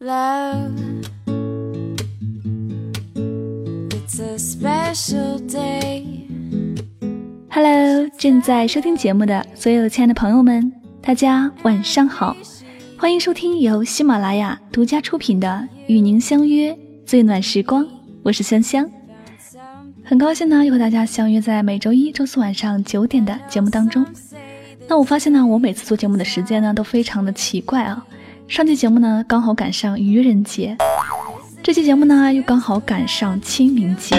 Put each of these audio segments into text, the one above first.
Love, it's a special day. Hello，正在收听节目的所有亲爱的朋友们，大家晚上好，欢迎收听由喜马拉雅独家出品的《与您相约最暖时光》，我是香香，很高兴呢又和大家相约在每周一周四晚上九点的节目当中。那我发现呢，我每次做节目的时间呢都非常的奇怪啊。上期节目呢刚好赶上愚人节，这期节目呢又刚好赶上清明节，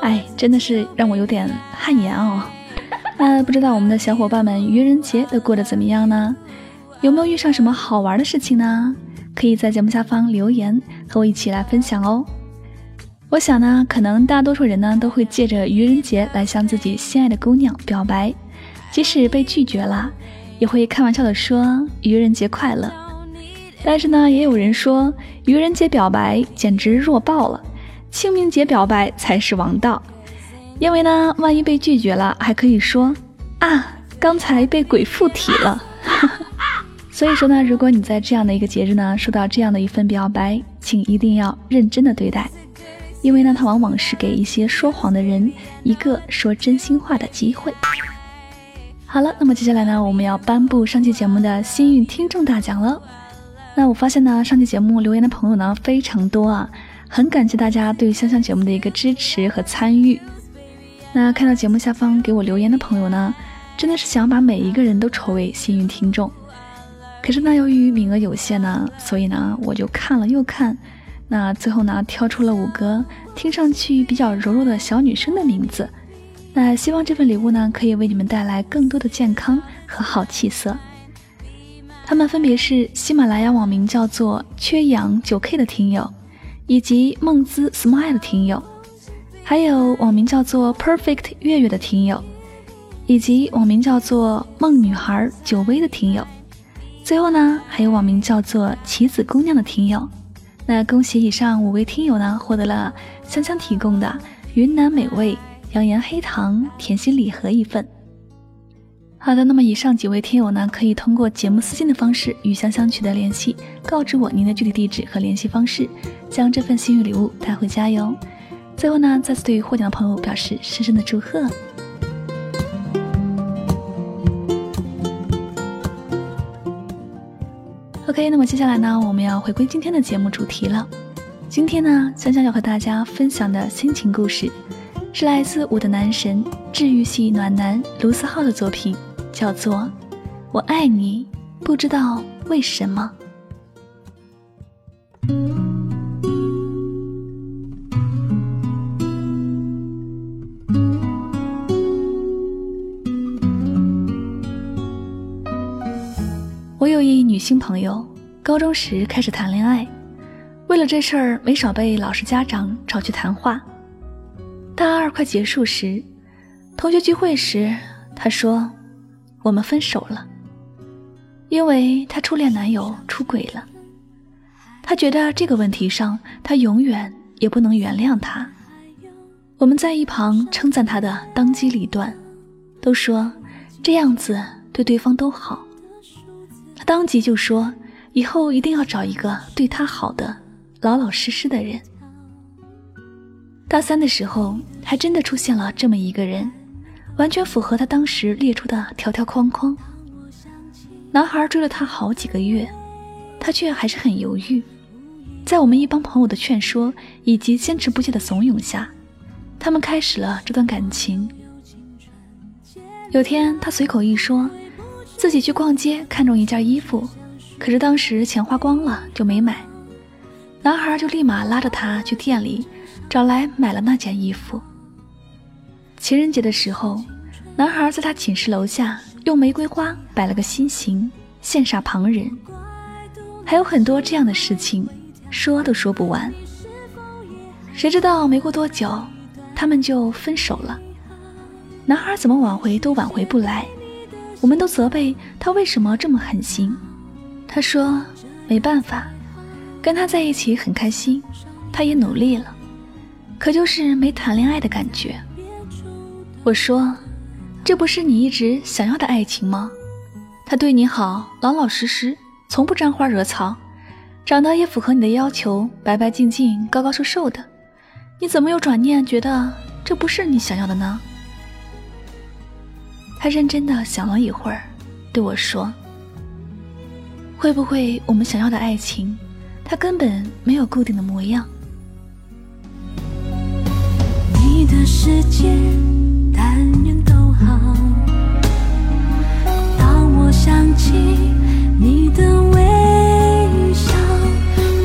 哎，真的是让我有点汗颜哦。那不知道我们的小伙伴们愚人节都过得怎么样呢？有没有遇上什么好玩的事情呢？可以在节目下方留言和我一起来分享哦。我想呢，可能大多数人呢都会借着愚人节来向自己心爱的姑娘表白，即使被拒绝了，也会开玩笑的说愚人节快乐。但是呢，也有人说愚人节表白简直弱爆了，清明节表白才是王道。因为呢，万一被拒绝了，还可以说啊，刚才被鬼附体了。所以说呢，如果你在这样的一个节日呢，收到这样的一份表白，请一定要认真的对待，因为呢，它往往是给一些说谎的人一个说真心话的机会。好了，那么接下来呢，我们要颁布上期节目的幸运听众大奖了。那我发现呢，上期节目留言的朋友呢非常多啊，很感谢大家对香香节目的一个支持和参与。那看到节目下方给我留言的朋友呢，真的是想把每一个人都抽为幸运听众。可是呢，由于名额有限呢，所以呢，我就看了又看，那最后呢，挑出了五个听上去比较柔弱的小女生的名字。那希望这份礼物呢，可以为你们带来更多的健康和好气色。他们分别是喜马拉雅网名叫做缺氧九 K 的听友，以及梦姿 Smile 的听友，还有网名叫做 Perfect 月月的听友，以及网名叫做梦女孩九薇的听友。最后呢，还有网名叫做棋子姑娘的听友。那恭喜以上五位听友呢，获得了香香提供的云南美味养颜黑糖甜心礼盒一份。好的，那么以上几位听友呢，可以通过节目私信的方式与香香取得联系，告知我您的具体地址和联系方式，将这份幸运礼物带回家哟。最后呢，再次对获奖的朋友表示深深的祝贺。OK，那么接下来呢，我们要回归今天的节目主题了。今天呢，香香要和大家分享的心情故事，是来自我的男神治愈系暖男卢思浩的作品。叫做“我爱你”，不知道为什么。我有一女性朋友，高中时开始谈恋爱，为了这事儿没少被老师、家长找去谈话。大二快结束时，同学聚会时，她说。我们分手了，因为她初恋男友出轨了。她觉得这个问题上，她永远也不能原谅他。我们在一旁称赞她的当机立断，都说这样子对对方都好。她当即就说，以后一定要找一个对她好的、老老实实的人。大三的时候，还真的出现了这么一个人。完全符合他当时列出的条条框框。男孩追了她好几个月，她却还是很犹豫。在我们一帮朋友的劝说以及坚持不懈的怂恿下，他们开始了这段感情。有天，他随口一说，自己去逛街看中一件衣服，可是当时钱花光了就没买。男孩就立马拉着他去店里找来买了那件衣服。情人节的时候，男孩在他寝室楼下用玫瑰花摆了个心形，羡煞旁人。还有很多这样的事情，说都说不完。谁知道没过多久，他们就分手了。男孩怎么挽回都挽回不来，我们都责备他为什么这么狠心。他说没办法，跟他在一起很开心，他也努力了，可就是没谈恋爱的感觉。我说：“这不是你一直想要的爱情吗？他对你好，老老实实，从不沾花惹草，长得也符合你的要求，白白净净、高高瘦瘦的，你怎么又转念觉得这不是你想要的呢？他认真的想了一会儿，对我说：“会不会我们想要的爱情，它根本没有固定的模样？”你的世界但愿都好。当我想起你的微笑，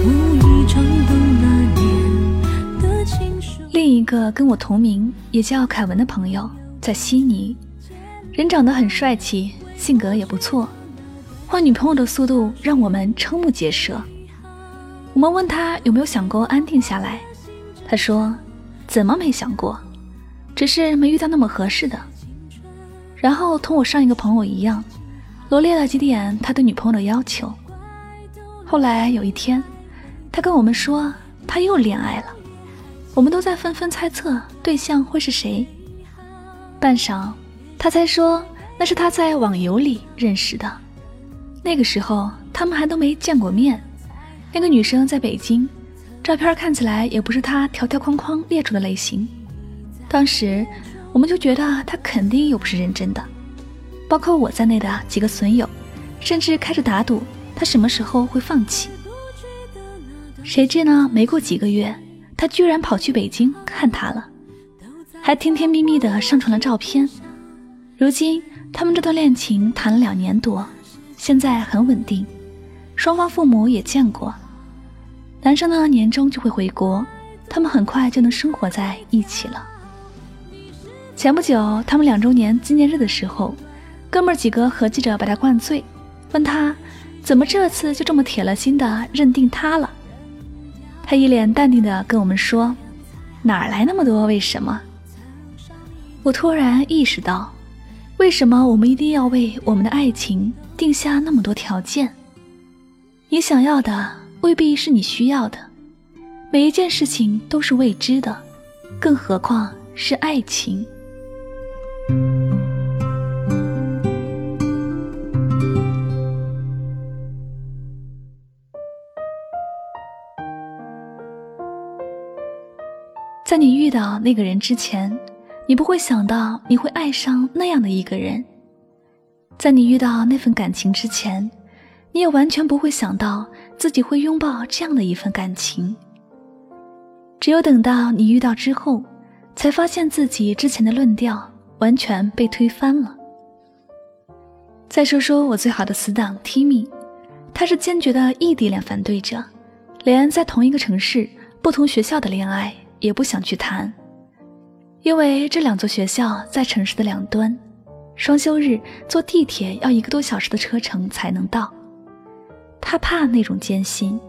无意冲动了。另一个跟我同名，也叫凯文的朋友，在悉尼。人长得很帅气，性格也不错，换女朋友的速度让我们瞠目结舌。我们问他有没有想过安定下来，他说：“怎么没想过？只是没遇到那么合适的。”然后同我上一个朋友一样，罗列了几点他对女朋友的要求。后来有一天，他跟我们说他又恋爱了，我们都在纷纷猜测对象会是谁。半晌。他才说那是他在网游里认识的，那个时候他们还都没见过面。那个女生在北京，照片看起来也不是他条条框框列出的类型。当时我们就觉得他肯定又不是认真的，包括我在内的几个损友，甚至开始打赌他什么时候会放弃。谁知呢？没过几个月，他居然跑去北京看他了，还甜甜蜜蜜的上传了照片。如今，他们这段恋情谈了两年多，现在很稳定，双方父母也见过。男生呢，年终就会回国，他们很快就能生活在一起了。前不久，他们两周年纪念日的时候，哥们儿几个合计着把他灌醉，问他怎么这次就这么铁了心的认定他了。他一脸淡定的跟我们说：“哪来那么多为什么？”我突然意识到。为什么我们一定要为我们的爱情定下那么多条件？你想要的未必是你需要的，每一件事情都是未知的，更何况是爱情。在你遇到那个人之前。你不会想到你会爱上那样的一个人，在你遇到那份感情之前，你也完全不会想到自己会拥抱这样的一份感情。只有等到你遇到之后，才发现自己之前的论调完全被推翻了。再说说我最好的死党 Timmy，他是坚决的异地恋反对者，连在同一个城市、不同学校的恋爱也不想去谈。因为这两座学校在城市的两端，双休日坐地铁要一个多小时的车程才能到。他怕那种艰辛，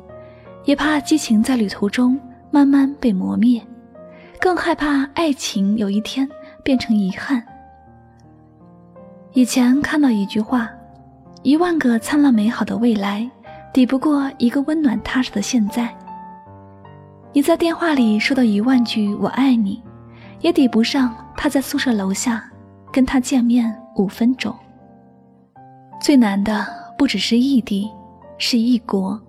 也怕激情在旅途中慢慢被磨灭，更害怕爱情有一天变成遗憾。以前看到一句话：“一万个灿烂美好的未来，抵不过一个温暖踏实的现在。”你在电话里说的一万句“我爱你”。也抵不上他在宿舍楼下跟他见面五分钟。最难的不只是异地，是异国，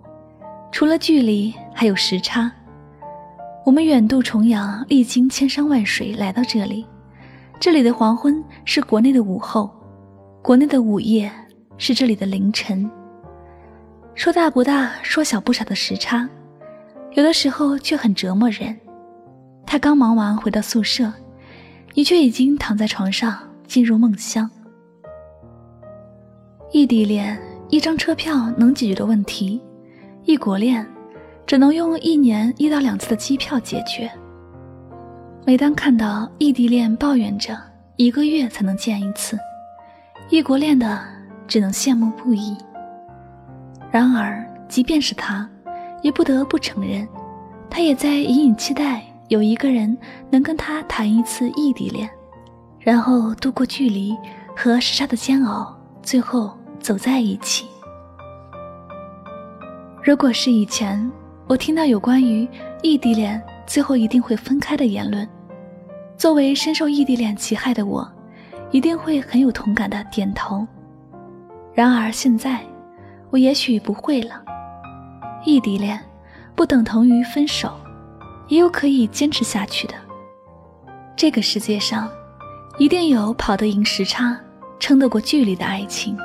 除了距离，还有时差。我们远渡重洋，历经千山万水来到这里，这里的黄昏是国内的午后，国内的午夜是这里的凌晨。说大不大，说小不小的时差，有的时候却很折磨人。他刚忙完回到宿舍，你却已经躺在床上进入梦乡。异地恋一张车票能解决的问题，异国恋只能用一年一到两次的机票解决。每当看到异地恋抱怨着一个月才能见一次，异国恋的只能羡慕不已。然而，即便是他，也不得不承认，他也在隐隐期待。有一个人能跟他谈一次异地恋，然后度过距离和时差的煎熬，最后走在一起。如果是以前，我听到有关于异地恋最后一定会分开的言论，作为深受异地恋其害的我，一定会很有同感的点头。然而现在，我也许不会了，异地恋不等同于分手，也有可以坚持下去的。这个世界上，一定有跑得赢时差、撑得过距离的爱情。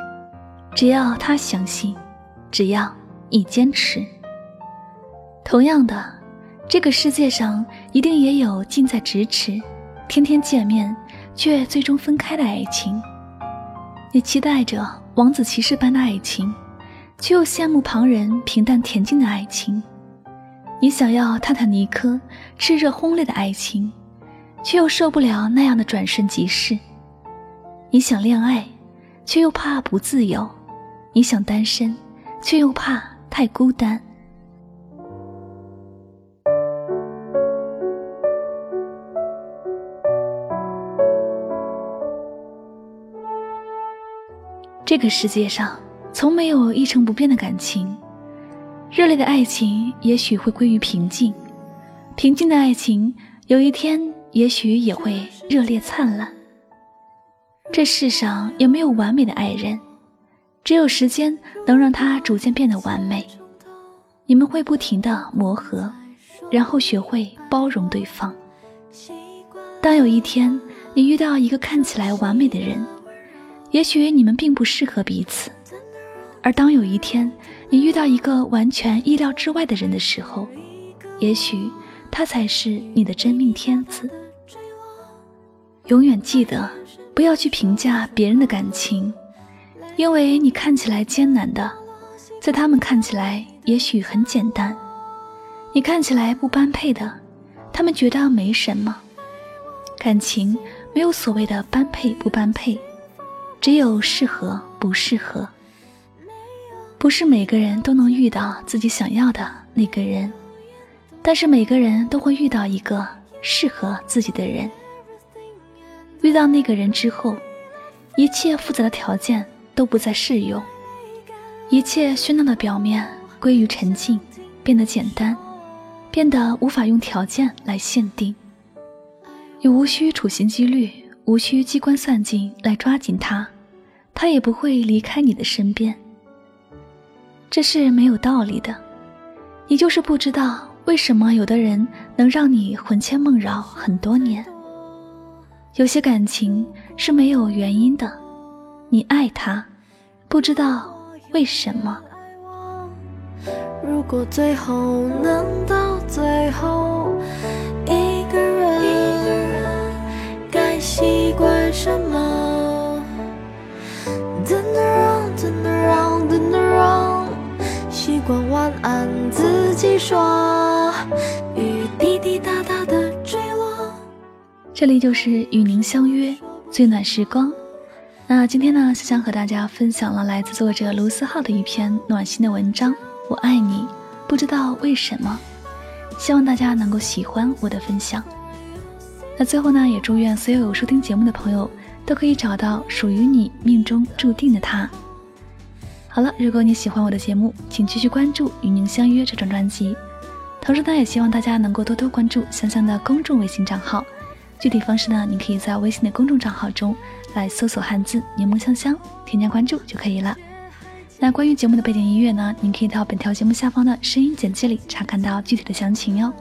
只要他相信，只要你坚持。同样的，这个世界上一定也有近在咫尺、天天见面却最终分开的爱情。你期待着王子骑士般的爱情。却又羡慕旁人平淡恬静的爱情，你想要泰坦尼克炽热轰烈的爱情，却又受不了那样的转瞬即逝。你想恋爱，却又怕不自由；你想单身，却又怕太孤单。这个世界上。从没有一成不变的感情，热烈的爱情也许会归于平静，平静的爱情有一天也许也会热烈灿烂。这世上也没有完美的爱人，只有时间能让他逐渐变得完美。你们会不停的磨合，然后学会包容对方。当有一天你遇到一个看起来完美的人，也许你们并不适合彼此。而当有一天你遇到一个完全意料之外的人的时候，也许他才是你的真命天子。永远记得，不要去评价别人的感情，因为你看起来艰难的，在他们看起来也许很简单；你看起来不般配的，他们觉得没什么。感情没有所谓的般配不般配，只有适合不适合。不是每个人都能遇到自己想要的那个人，但是每个人都会遇到一个适合自己的人。遇到那个人之后，一切复杂的条件都不再适用，一切喧闹的表面归于沉静，变得简单，变得无法用条件来限定。你无需处心积虑，无需机关算尽来抓紧他，他也不会离开你的身边。这是没有道理的，你就是不知道为什么有的人能让你魂牵梦绕很多年。有些感情是没有原因的，你爱他，不知道为什么。如果最后能到最后，惯晚安，自己说。雨滴滴答答的坠落。这里就是与您相约最暖时光。那今天呢，香香和大家分享了来自作者卢思浩的一篇暖心的文章。我爱你，不知道为什么。希望大家能够喜欢我的分享。那最后呢，也祝愿所有有收听节目的朋友都可以找到属于你命中注定的他。好了，如果你喜欢我的节目，请继续关注《与您相约》这张专辑。同时呢，也希望大家能够多多关注香香的公众微信账号。具体方式呢，您可以在微信的公众账号中来搜索汉字“柠檬香香”，添加关注就可以了。那关于节目的背景音乐呢，您可以到本条节目下方的声音简介里查看到具体的详情哟。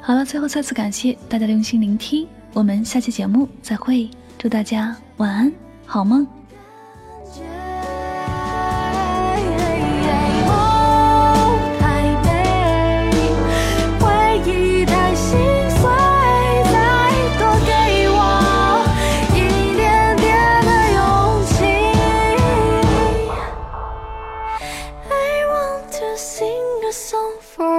好了，最后再次感谢大家的用心聆听，我们下期节目再会，祝大家晚安，好梦。song for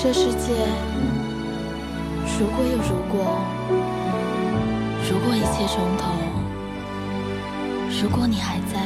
这世界如果有如果，如果一切重头，如果你还在，